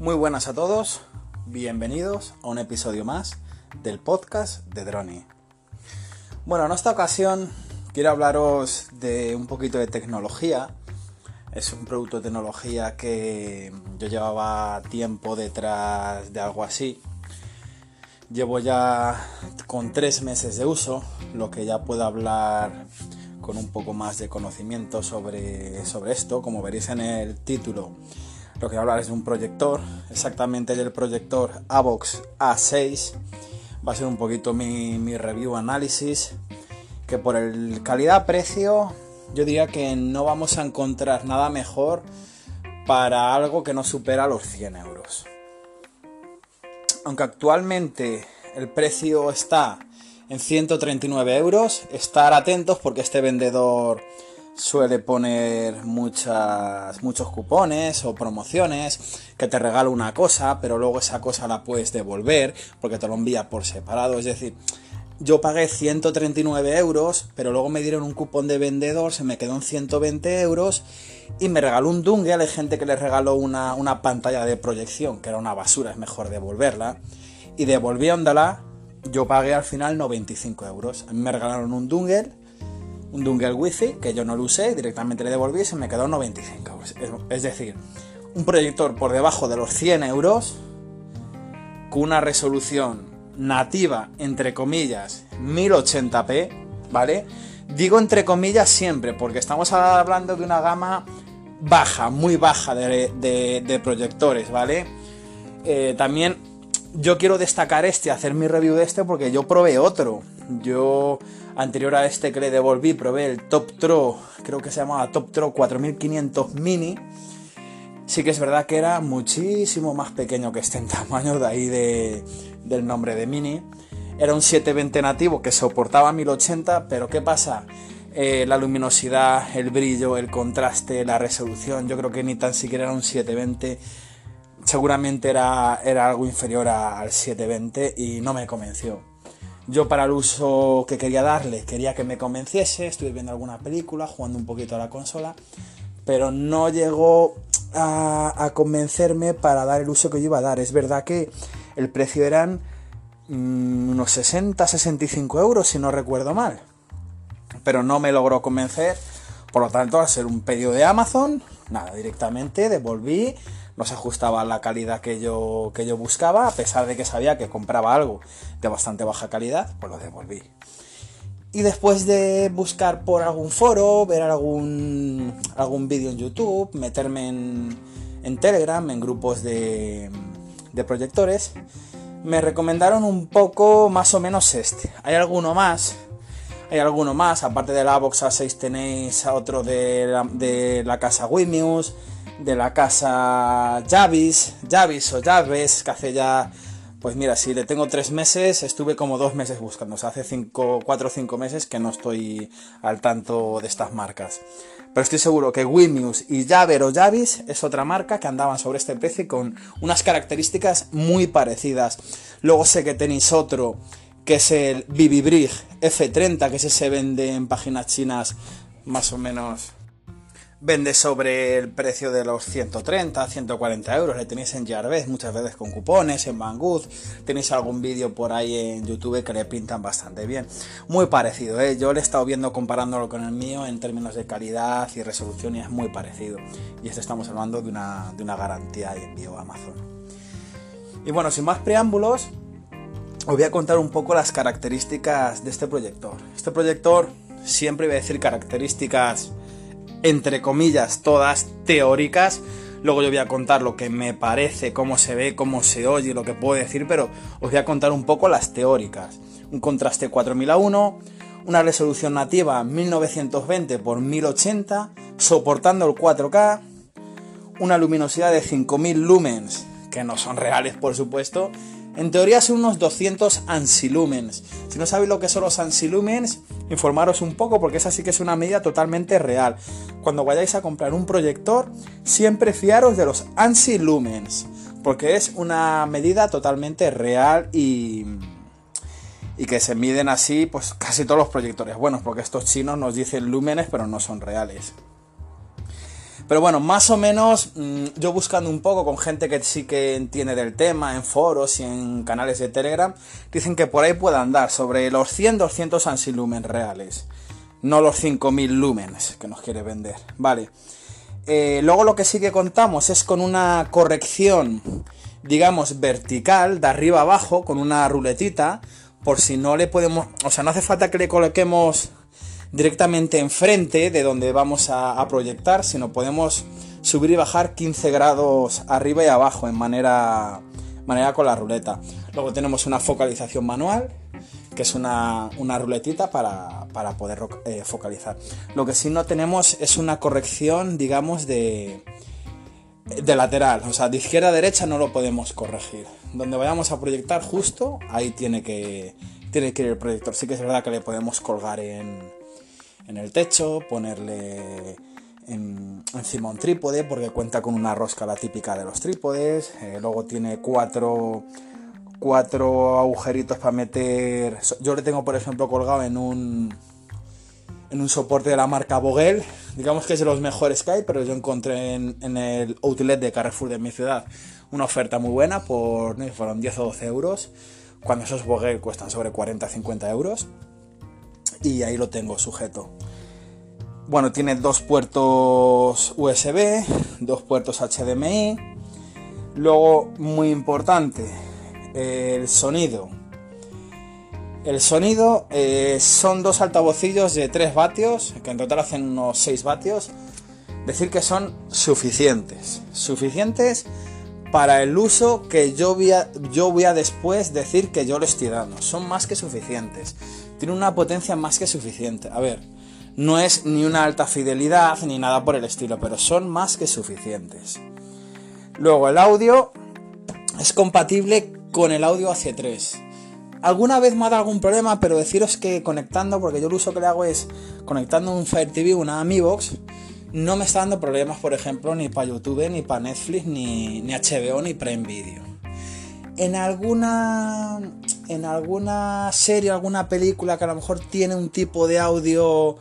Muy buenas a todos, bienvenidos a un episodio más del podcast de Droni. Bueno, en esta ocasión quiero hablaros de un poquito de tecnología. Es un producto de tecnología que yo llevaba tiempo detrás de algo así. Llevo ya con tres meses de uso, lo que ya puedo hablar con un poco más de conocimiento sobre, sobre esto. Como veréis en el título, lo que voy a hablar es de un proyector, exactamente del proyector Avox A6. Va a ser un poquito mi, mi review análisis, que por el calidad-precio yo diría que no vamos a encontrar nada mejor para algo que no supera los 100 euros. Aunque actualmente el precio está en 139 euros, estar atentos porque este vendedor suele poner muchas, muchos cupones o promociones, que te regala una cosa, pero luego esa cosa la puedes devolver porque te lo envía por separado. Es decir, yo pagué 139 euros, pero luego me dieron un cupón de vendedor, se me quedó en 120 euros y me regaló un dungle. Hay gente que le regaló una, una pantalla de proyección, que era una basura, es mejor devolverla. Y devolví Ondala, yo pagué al final 95 euros. A mí me regalaron un dungle un dongle wifi que yo no lo usé, directamente le devolví y se me quedó 95 euros. Es decir, un proyector por debajo de los 100 euros con una resolución nativa, entre comillas, 1080p, ¿vale? Digo entre comillas siempre, porque estamos hablando de una gama baja, muy baja de, proyectores, ¿vale? Eh, también yo quiero destacar este, hacer mi review de este, porque yo probé otro. Yo Anterior a este que le devolví, probé el Top Tro, creo que se llamaba Top Tro 4500 Mini. Sí que es verdad que era muchísimo más pequeño que este en tamaño, de ahí del nombre de Mini. Era un 720 nativo que soportaba 1080, pero ¿qué pasa? Eh, la luminosidad, el brillo, el contraste, la resolución, yo creo que ni tan siquiera era un 720 seguramente era, era algo inferior al 720 y no me convenció. Yo para el uso que quería darle, quería que me convenciese, estuve viendo alguna película, jugando un poquito a la consola, pero no llegó a, convencerme para dar el uso que yo iba a dar. Es verdad que el precio eran mm, unos 60-65 euros, si no recuerdo mal, pero no me logró convencer. Por lo tanto, al ser un pedido de Amazon, nada, directamente devolví no se ajustaba a la calidad que yo, que yo buscaba, a pesar de que sabía que compraba algo de bastante baja calidad, pues lo devolví. Y después de buscar por algún foro, ver algún, algún vídeo en YouTube, meterme en, en Telegram, en grupos de, de proyectores, me recomendaron un poco más o menos este. Hay alguno más, hay alguno más, aparte de la Box A6 tenéis otro de la, de la casa Wimius, de la casa Javis, Javis o Javes, que hace ya, pues mira, si le tengo tres meses, estuve como dos meses buscando, o sea, hace cinco, cuatro o cinco meses que no estoy al tanto de estas marcas. Pero estoy seguro que Wimius y Javer o Javis es otra marca que andaban sobre este precio con unas características muy parecidas. Luego sé que tenéis otro que es el Bibibrig F30, que ese se vende en páginas chinas más o menos vende sobre el precio de los 130, 140 euros. Le tenéis en Jarvis muchas veces con cupones, en Banggood. Tenéis algún vídeo por ahí en YouTube que le pintan bastante bien. Muy parecido, ¿eh? Yo le he estado viendo comparándolo con el mío en términos de calidad y resolución y es muy parecido. Y esto estamos hablando de una, de una garantía de envío a Amazon. Y bueno, sin más preámbulos, os voy a contar un poco las características de este proyector. Este proyector siempre iba a decir características entre comillas, todas teóricas. Luego yo voy a contar lo que me parece, cómo se ve, cómo se oye, lo que puedo decir, pero os voy a contar un poco las teóricas. Un contraste 4000 a 1, una resolución nativa 1920 x 1080, soportando el 4K, una luminosidad de 5000 lumens, que no son reales por supuesto, en teoría son unos 200 ansilumens. Si no sabéis lo que son los ansilumens, informaros un poco porque esa sí que es una medida totalmente real. Cuando vayáis a comprar un proyector, siempre fiaros de los ansilumens, porque es una medida totalmente real y y que se miden así pues casi todos los proyectores buenos, porque estos chinos nos dicen lúmenes pero no son reales. Pero bueno, más o menos mm, yo buscando un poco con gente que sí que entiende del tema, en foros y en canales de Telegram, dicen que por ahí puede andar sobre los 100-200 ansi reales. No los 5000 lumens que nos quiere vender. Vale. Eh, luego lo que sí que contamos es con una corrección, digamos, vertical, de arriba abajo, con una ruletita, por si no le podemos... O sea, no hace falta que le coloquemos directamente enfrente de donde vamos a, proyectar, sino podemos subir y bajar 15 grados arriba y abajo en manera, manera con la ruleta. Luego tenemos una focalización manual, que es una, ruletita para, poder eh, focalizar. Lo que sí no tenemos es una corrección, digamos, de, de lateral. O sea, de izquierda a derecha no lo podemos corregir. Donde vayamos a proyectar justo, ahí tiene que, tiene que ir el proyector. Sí que es verdad que le podemos colgar en, en el techo, ponerle encima un trípode porque cuenta con una rosca la típica de los trípodes. Eh, luego tiene cuatro, cuatro agujeritos para meter. Yo le tengo, por ejemplo, colgado en un en un soporte de la marca Vogel. Digamos que es de los mejores que hay, pero yo encontré en, el outlet de Carrefour de mi ciudad una oferta muy buena por fueron 10 o 12 euros. Cuando esos Vogel cuestan sobre 40-50 euros y ahí lo tengo sujeto. Bueno, tiene dos puertos USB, dos puertos HDMI. Luego, muy importante, el sonido. El sonido eh, son dos altavocillos de 3 vatios, que en total hacen unos 6 vatios. Decir que son suficientes. Suficientes para el uso que yo voy, a, yo voy a después decir que yo le estoy dando. Son más que suficientes tiene una potencia más que suficiente. A ver, no es ni una alta fidelidad ni nada por el estilo, pero son más que suficientes. Luego el audio es compatible con el audio AC3. Alguna vez me ha dado algún problema, pero deciros que conectando, porque yo el uso que le hago es conectando un Fire TV, una Box, no me está dando problemas, por ejemplo, ni para YouTube, ni para Netflix, ni, ni HBO, ni Prime Video en alguna en alguna serie, alguna película que a lo mejor tiene un tipo de audio,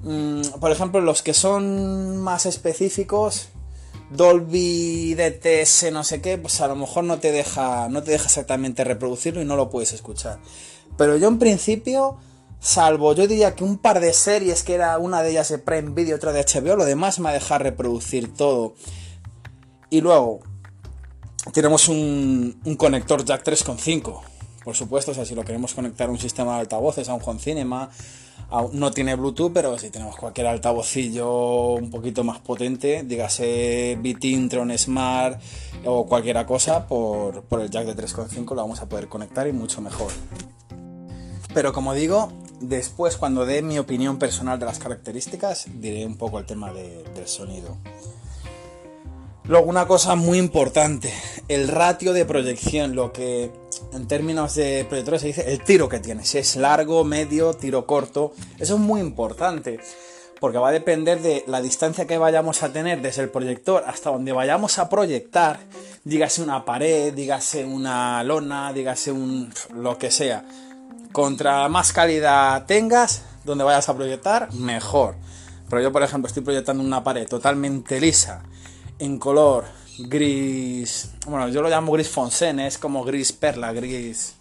mm, por ejemplo, los que son más específicos, Dolby DTS, no sé qué, pues a lo mejor no te deja no te deja exactamente reproducirlo y no lo puedes escuchar. Pero yo en principio, salvo yo diría que un par de series que era una de ellas de Prime Video, otra de HBO, lo demás me ha dejado reproducir todo. Y luego, tenemos un, conector jack 3.5 por supuesto, o sea, si lo queremos conectar a un sistema de altavoces, a un home cinema, no tiene Bluetooth, pero si tenemos cualquier altavocillo un poquito más potente, dígase Bitintron, Smart o cualquier cosa, por el jack de 3.5 lo vamos a poder conectar y mucho mejor. Pero como digo, después cuando dé mi opinión personal de las características, diré un poco el tema del sonido. Luego una cosa muy importante, el ratio de proyección, lo que en términos de proyectores se dice el tiro que tiene, si es largo, medio, tiro corto, eso es muy importante, porque va a depender de la distancia que vayamos a tener desde el proyector hasta donde vayamos a proyectar, dígase una pared, dígase una lona, dígase un lo que sea. Contra más calidad tengas donde vayas a proyectar, mejor. Pero yo, por ejemplo, estoy proyectando una pared totalmente lisa en color gris, bueno, yo lo llamo gris foncén, es como gris perla, gris.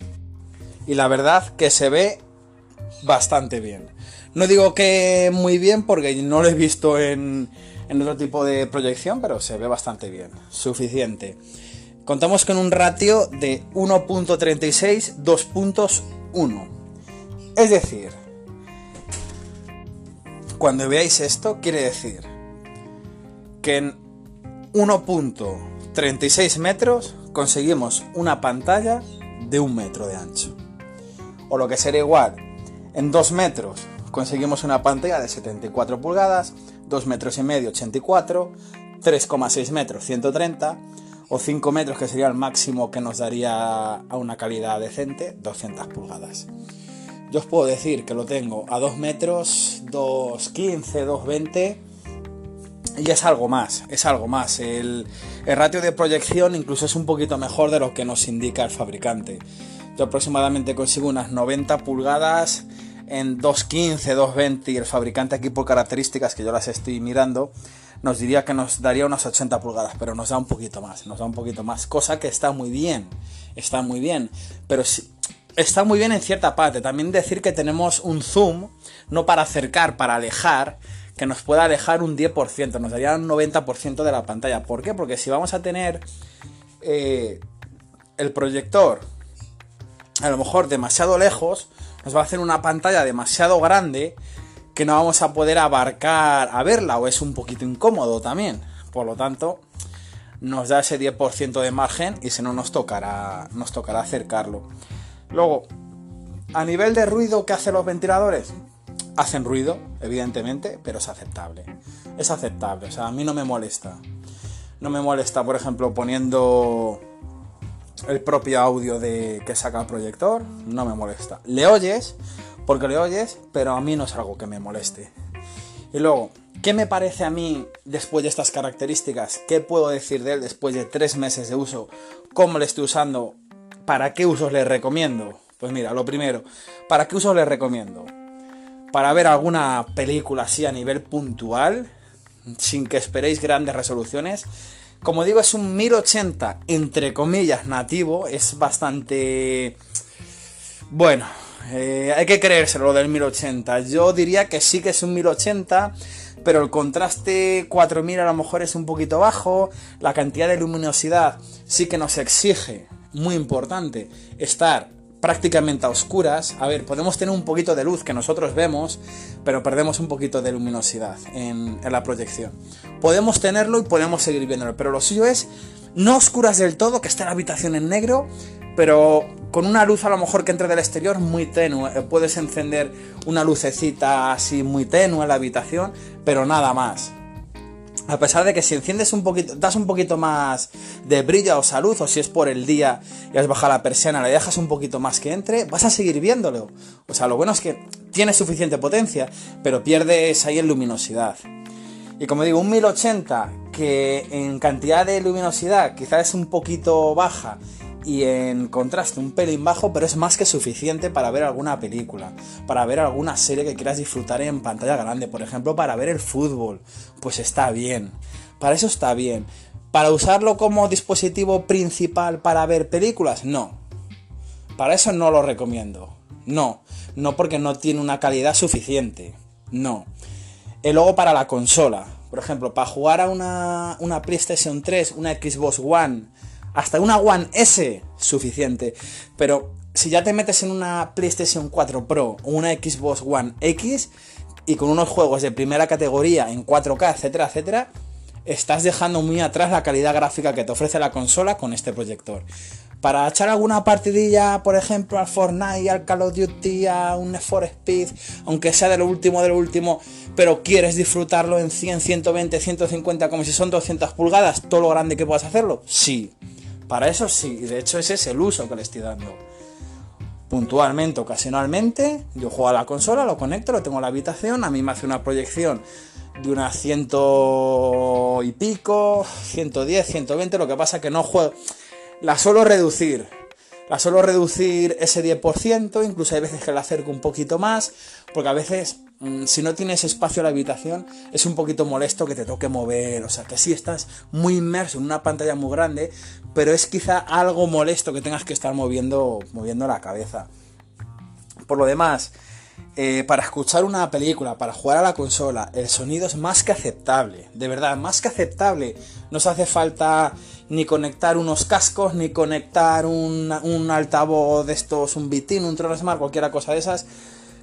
Y la verdad que se ve bastante bien. No digo que muy bien porque no lo he visto en, en otro tipo de proyección, pero se ve bastante bien, suficiente. Contamos con un ratio de 1.36 2.1. Es decir, cuando veáis esto, quiere decir que en 1.36 metros conseguimos una pantalla de un metro de ancho. O lo que sería igual, en 2 metros conseguimos una pantalla de 74 pulgadas, 2 metros y medio 84, 3,6 metros 130 o 5 metros que sería el máximo que nos daría a una calidad decente 200 pulgadas. Yo os puedo decir que lo tengo a 2 metros, 2,15, 2,20 y es algo más, es algo más. El, ratio de proyección incluso es un poquito mejor de lo que nos indica el fabricante. Yo aproximadamente consigo unas 90 pulgadas en 2.15, 2.20 y el fabricante aquí por características que yo las estoy mirando nos diría que nos daría unas 80 pulgadas, pero nos da un poquito más, nos da un poquito más, cosa que está muy bien, está muy bien, pero sí, está muy bien en cierta parte. También decir que tenemos un zoom, no para acercar, para alejar, que nos pueda alejar un 10%, nos daría un 90% de la pantalla. ¿Por qué? Porque si vamos a tener eh, el proyector a lo mejor demasiado lejos, nos va a hacer una pantalla demasiado grande que no vamos a poder abarcar a verla o es un poquito incómodo también. Por lo tanto, nos da ese 10% de margen y si no nos tocará, nos tocará acercarlo. Luego, a nivel de ruido que hacen los ventiladores, hacen ruido, evidentemente, pero es aceptable. Es aceptable, o sea, a mí no me molesta. No me molesta, por ejemplo, poniendo el propio audio de que saca el proyector, no me molesta. Le oyes, porque le oyes, pero a mí no es algo que me moleste. Y luego, ¿qué me parece a mí después de estas características? ¿Qué puedo decir de él después de tres meses de uso? ¿Cómo le estoy usando? ¿Para qué usos le recomiendo? Pues mira, lo primero, ¿para qué usos le recomiendo? Para ver alguna película así a nivel puntual, sin que esperéis grandes resoluciones. Como digo, es un 1080 entre comillas nativo, es bastante... Bueno, eh, hay que creérselo lo del 1080. Yo diría que sí que es un 1080, pero el contraste 4000 a lo mejor es un poquito bajo. La cantidad de luminosidad sí que nos exige, muy importante, estar prácticamente a oscuras. A ver, podemos tener un poquito de luz que nosotros vemos, pero perdemos un poquito de luminosidad en, la proyección. Podemos tenerlo y podemos seguir viéndolo, pero lo suyo es no oscuras del todo, que esté la habitación en negro, pero con una luz a lo mejor que entre del exterior muy tenue. Puedes encender una lucecita así muy tenue en la habitación, pero nada más. A pesar de que si enciendes un poquito, das un poquito más de brillo o luz, o si es por el día y has bajado la persiana, le dejas un poquito más que entre, vas a seguir viéndolo. O sea, lo bueno es que tiene suficiente potencia, pero pierdes ahí en luminosidad. Y como digo, un 1080 que en cantidad de luminosidad quizás es un poquito baja y en contraste un pelín bajo, pero es más que suficiente para ver alguna película, para ver alguna serie que quieras disfrutar en pantalla grande, por ejemplo, para ver el fútbol, pues está bien. Para eso está bien. Para usarlo como dispositivo principal para ver películas, no. Para eso no lo recomiendo. No, no porque no tiene una calidad suficiente. No. Y luego para la consola. Por ejemplo, para jugar a una, una PlayStation 3, una Xbox One, hasta una One S suficiente. Pero si ya te metes en una PlayStation 4 Pro o una Xbox One X y con unos juegos de primera categoría en 4K, etcétera, etcétera, estás dejando muy atrás la calidad gráfica que te ofrece la consola con este proyector. Para echar alguna partidilla, por ejemplo, al Fortnite, al Call of Duty, a un For Speed, aunque sea de lo último de lo último, pero quieres disfrutarlo en 100, 120, 150, como si son 200 pulgadas, todo lo grande que puedas hacerlo, sí. Para eso sí, de hecho ese es el uso que le estoy dando. Puntualmente, ocasionalmente, yo juego a la consola, lo conecto, lo tengo en la habitación, a mí me hace una proyección de unas ciento y pico, 110, 120, lo que pasa que no juego, la suelo reducir, la suelo reducir ese 10%, incluso hay veces que la acerco un poquito más, porque a veces si no tienes espacio en la habitación, es un poquito molesto que te toque mover. O sea, que sí estás muy inmerso en una pantalla muy grande, pero es quizá algo molesto que tengas que estar moviendo, moviendo la cabeza. Por lo demás, eh, para escuchar una película, para jugar a la consola, el sonido es más que aceptable. De verdad, más que aceptable. No se hace falta ni conectar unos cascos, ni conectar un, un altavoz de estos, un bitín, un Smart, cualquier cosa de esas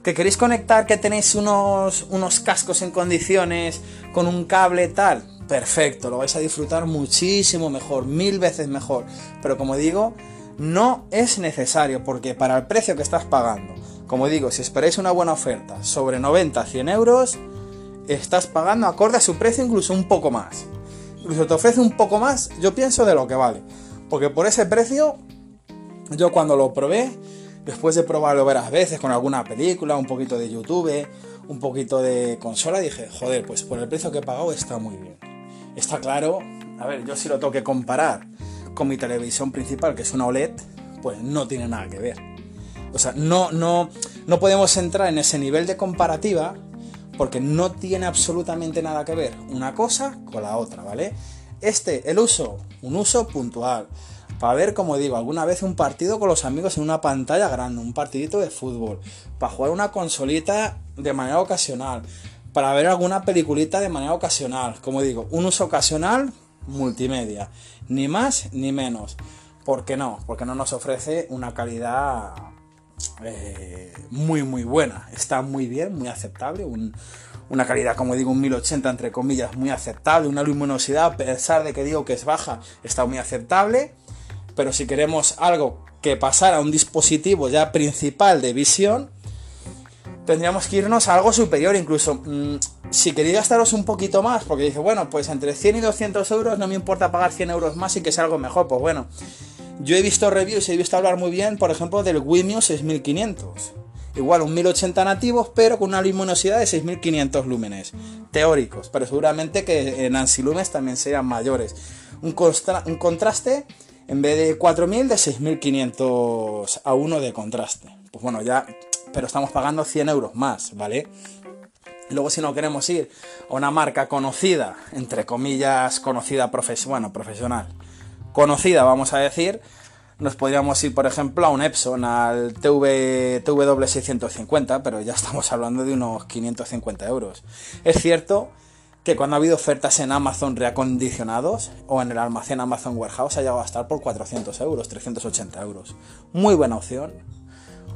que queréis conectar, que tenéis unos, unos cascos en condiciones con un cable tal, perfecto, lo vais a disfrutar muchísimo mejor, mil veces mejor. Pero como digo, no es necesario porque para el precio que estás pagando, como digo, si esperáis una buena oferta sobre 90, 100 euros, estás pagando acorde a su precio incluso un poco más. Incluso te ofrece un poco más, yo pienso de lo que vale. Porque por ese precio, yo cuando lo probé, después de probarlo varias veces con alguna película, un poquito de YouTube, un poquito de consola, dije, joder, pues por el precio que he pagado está muy bien. Está claro, a ver, yo si lo tengo que comparar con mi televisión principal, que es una OLED, pues no tiene nada que ver. O sea, no, no, no podemos entrar en ese nivel de comparativa porque no tiene absolutamente nada que ver una cosa con la otra, ¿vale? Este, el uso, un uso puntual. Para ver, como digo, alguna vez un partido con los amigos en una pantalla grande, un partidito de fútbol. Para jugar una consolita de manera ocasional. Para ver alguna peliculita de manera ocasional. Como digo, un uso ocasional multimedia. Ni más ni menos. ¿Por qué no? Porque no nos ofrece una calidad eh, muy muy buena. Está muy bien, muy aceptable. una calidad, como digo, un 1080 entre comillas, muy aceptable. Una luminosidad, a pesar de que digo que es baja, está muy aceptable. Pero si queremos algo que pasara a un dispositivo ya principal de visión, tendríamos que irnos a algo superior incluso. Mm, si queréis gastaros un poquito más, porque dice, bueno, pues entre 100 y 200 euros no me importa pagar 100 euros más y que sea algo mejor, pues bueno. Yo he visto reviews he visto hablar muy bien, por ejemplo, del Wimio 6500. Igual un 1080 nativos, pero con una luminosidad de 6500 lúmenes. Teóricos, pero seguramente que en ansilumes también sean mayores. Un contraste, en vez de 4000, de 6500 a 1 de contraste. Pues bueno, ya, pero estamos pagando 100 euros más, ¿vale? Luego si no queremos ir a una marca conocida, entre comillas, conocida, bueno, profesional, conocida, vamos a decir, nos podríamos ir, por ejemplo, a un Epson, al TV, TW650, pero ya estamos hablando de unos 550 euros. Es cierto que cuando ha habido ofertas en Amazon reacondicionados o en el almacén Amazon Warehouse ha llegado a estar por 400 euros, 380 euros. Muy buena opción.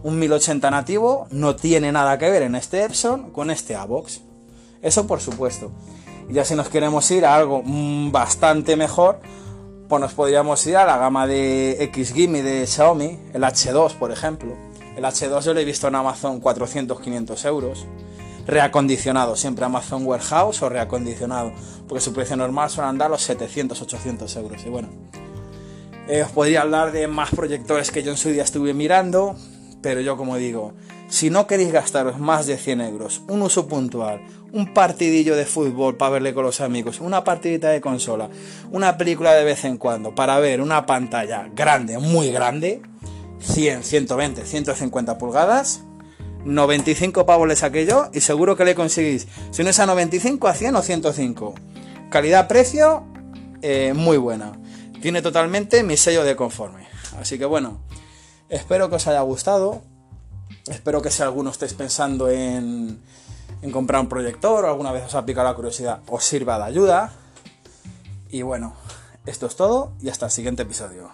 Un 1080 nativo no tiene nada que ver en este Epson con este Avox. Eso por supuesto. Y ya si nos queremos ir a algo mm, bastante mejor, pues nos podríamos ir a la gama de X-Gimme de Xiaomi, el H2 por ejemplo. El H2 yo lo he visto en Amazon 400-500 euros. Reacondicionado, siempre Amazon Warehouse o reacondicionado, porque su precio normal suele andar los 700-800 euros. Y bueno, eh, os podría hablar de más proyectores que yo en su día estuve mirando, pero yo como digo, si no queréis gastaros más de 100 euros, un uso puntual, un partidillo de fútbol para verle con los amigos, una partidita de consola, una película de vez en cuando para ver una pantalla grande, muy grande, 100, 120, 150 pulgadas, 95 pavos le saqué yo y seguro que le conseguís, si no es a 95, a 100 o 105. Calidad-precio, eh, muy buena. Tiene totalmente mi sello de conforme. Así que bueno, espero que os haya gustado. Espero que si alguno estéis pensando en en comprar un proyector o alguna vez os ha picado la curiosidad, os sirva de ayuda. Y bueno, esto es todo y hasta el siguiente episodio.